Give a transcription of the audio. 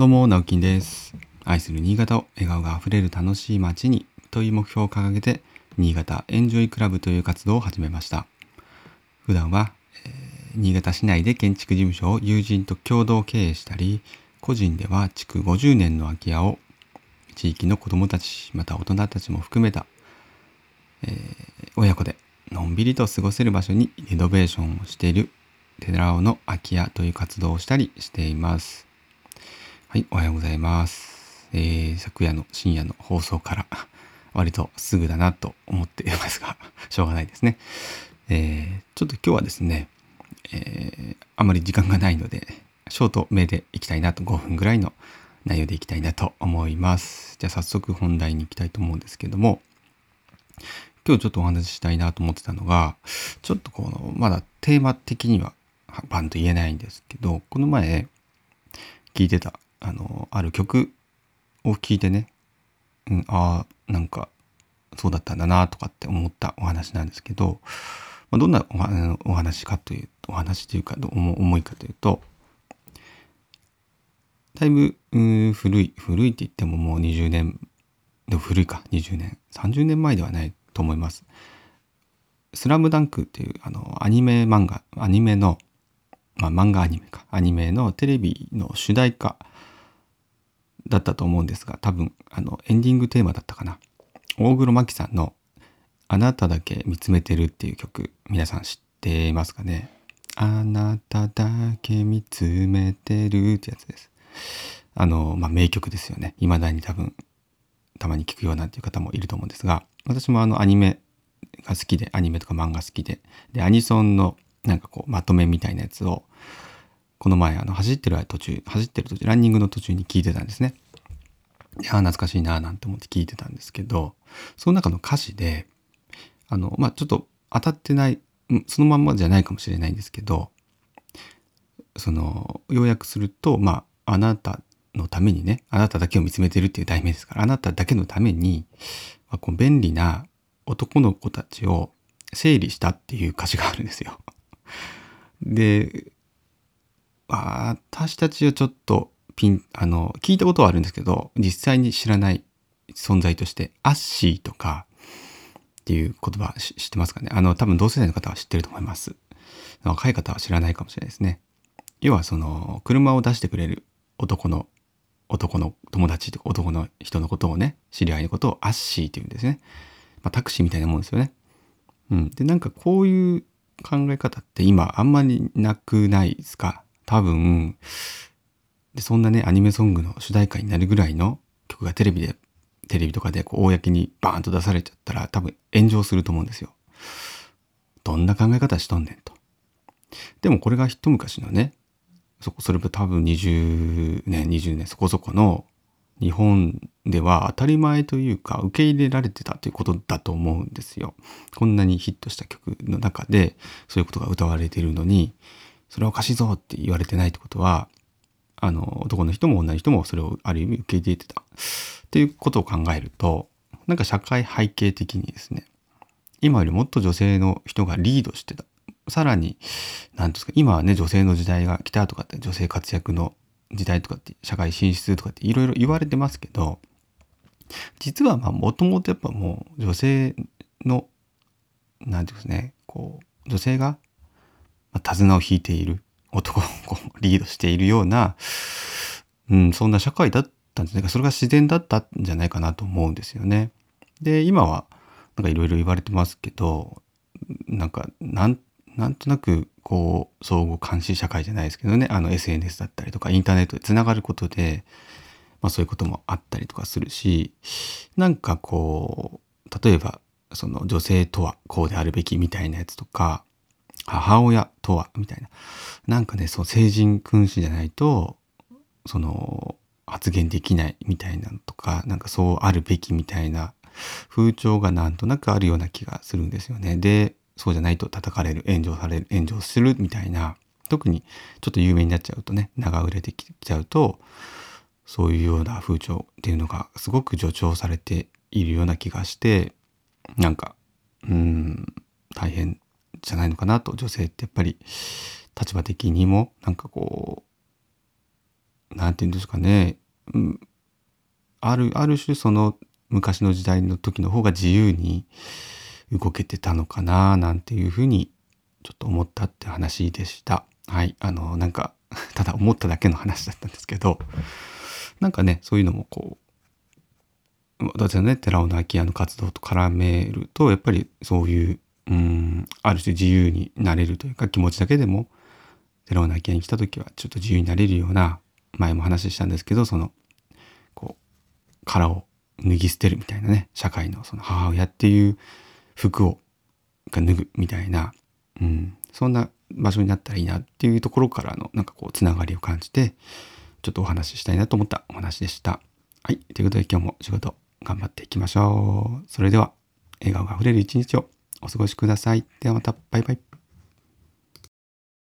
どうも、直樹です。愛する新潟を笑顔があふれる楽しい街にという目標を掲げて、新潟エンジョイクラブという活動を始めました。普段は、えー新潟市内で建築事務所を友人と共同経営したり、個人では築50年の空き家を地域の子どもたち、また大人たちも含めた、えー親子でのんびりと過ごせる場所にリノベーションをしている寺尾の空き家という活動をしたりしています。はい、おはようございます。えー昨夜の深夜の放送から 割とすぐだなと思っていますが、しょうがないですね。えーちょっと今日はですね、えーあまり時間がないので、ショート目でいきたいなと5分ぐらいの内容でいきたいなと思います。じゃあ早速本題に行きたいと思うんですけども、今日ちょっとお話ししたいなと思ってたのが、ちょっとこの、まだテーマ的にはバンと言えないんですけど、この前聞いてた、あの、ある曲を聞いてね、うん、ああ、なんか、そうだったんだなとかって思ったお話なんですけど、まあ、どんなおお話かという、お話というか、どう思いかというと、だいぶうー古い、古いって言ってももう20年、でも古いか、20年、30年前ではないと思います。スラムダンクっていうあのアニメ漫画、アニメの、まあ漫画アニメか、アニメのテレビの主題歌だったと思うんですが、多分あのエンディングテーマだったかな。大黒摩季さんのあなただけ見つめてるっていう曲、皆さん知っていますかね？あなただけ見つめてるってやつです。あの、まあ名曲ですよね。未だに多分たまに聞くようなっていう方もいると思うんですが、私もあのアニメが好きで、アニメとか漫画好きで、で、アニソンのなんかこうまとめみたいなやつを、この前あの走ってる途中、走ってる途中、ランニングの途中に聞いてたんですね。いや懐かしいなーなんて思って聞いてたんですけど、その中の歌詞で、あの、まあ、ちょっと当たってない、そのまんまじゃないかもしれないんですけど、その、要約すると、まあ、あなたのためにね、あなただけを見つめてるっていう題名ですから、あなただけのために、まあ、こう便利な男の子たちを整理したっていう歌詞があるんですよ。で、私たちはちょっとピン、あの、聞いたことはあるんですけど、実際に知らない存在として、アッシーとかっていう言葉知ってますかね？あの、多分同世代の方は知ってると思います。若い方は知らないかもしれないですね。要はその、車を出してくれる男の、男の友達とか男の人のことをね、知り合いのことをアッシーって言うんですね。まあ、タクシーみたいなもんですよね。うん。で、なんかこういう考え方って今あんまりなくないですか？多分、で、そんなね、アニメソングの主題歌になるぐらいの曲がテレビで、テレビとかでこう、公にバーンと出されちゃったら多分炎上すると思うんですよ。どんな考え方しとんねんと。でもこれが一昔のね、そこ、それも多分20年、20年そこそこの日本では当たり前というか受け入れられてたということだと思うんですよ。こんなにヒットした曲の中でそういうことが歌われているのに、それはおかしいぞって言われてないってことは、あの、男の人も女の人もそれをある意味受け入れてた。っていうことを考えると、なんか社会背景的にですね、今よりもっと女性の人がリードしてた。さらに、なんですか、今はね、女性の時代が来たとかって、女性活躍の時代とかって、社会進出とかっていろいろ言われてますけど、実はまあ、もともとやっぱもう、女性の、なんていうんですね、こう、女性が、手綱を引いている、男をリードしているような、うん、そんな社会だったんじゃないか、それが自然だったんじゃないかなと思うんですよね。で、今は、なんかいろいろ言われてますけど、なんか、なん、なんとなく、こう、相互監視社会じゃないですけどね、あの SNS だったりとか、インターネットでつながることで、まあそういうこともあったりとかするし、なんかこう、例えば、その女性とはこうであるべきみたいなやつとか、母親とはみたいな。なんかね、そう、成人君子じゃないと、その、発言できないみたいなのとか、なんかそうあるべきみたいな風潮がなんとなくあるような気がするんですよね。で、そうじゃないと叩かれる、炎上される、炎上するみたいな、特にちょっと有名になっちゃうとね、長売れてきちゃうと、そういうような風潮っていうのがすごく助長されているような気がして、なんか、うん、大変じゃないのかなと、女性ってやっぱり立場的にも、なんかこう、何て言うんですかね、うん、ある、ある種その昔の時代の時の方が自由に動けてたのかななんていうふうにちょっと思ったって話でした。はい。あの、なんか、ただ思っただけの話だったんですけど、なんかね、そういうのもこう、私はね、寺尾の空き家の活動と絡めると、やっぱりそういう、うん、ある種自由になれるというか、気持ちだけでも、寺尾の空き家に来た時はちょっと自由になれるような、前も話したんですけど、その、こう、殻を脱ぎ捨てるみたいなね、社会のその母親っていう服をが脱ぐみたいな、うん、そんな場所になったらいいなっていうところからのなんかこうつながりを感じてちょっとお話ししたいなと思ったお話でした。はい。ということで今日も仕事頑張っていきましょう。それでは笑顔があふれる一日をお過ごしください。ではまたバイバイ。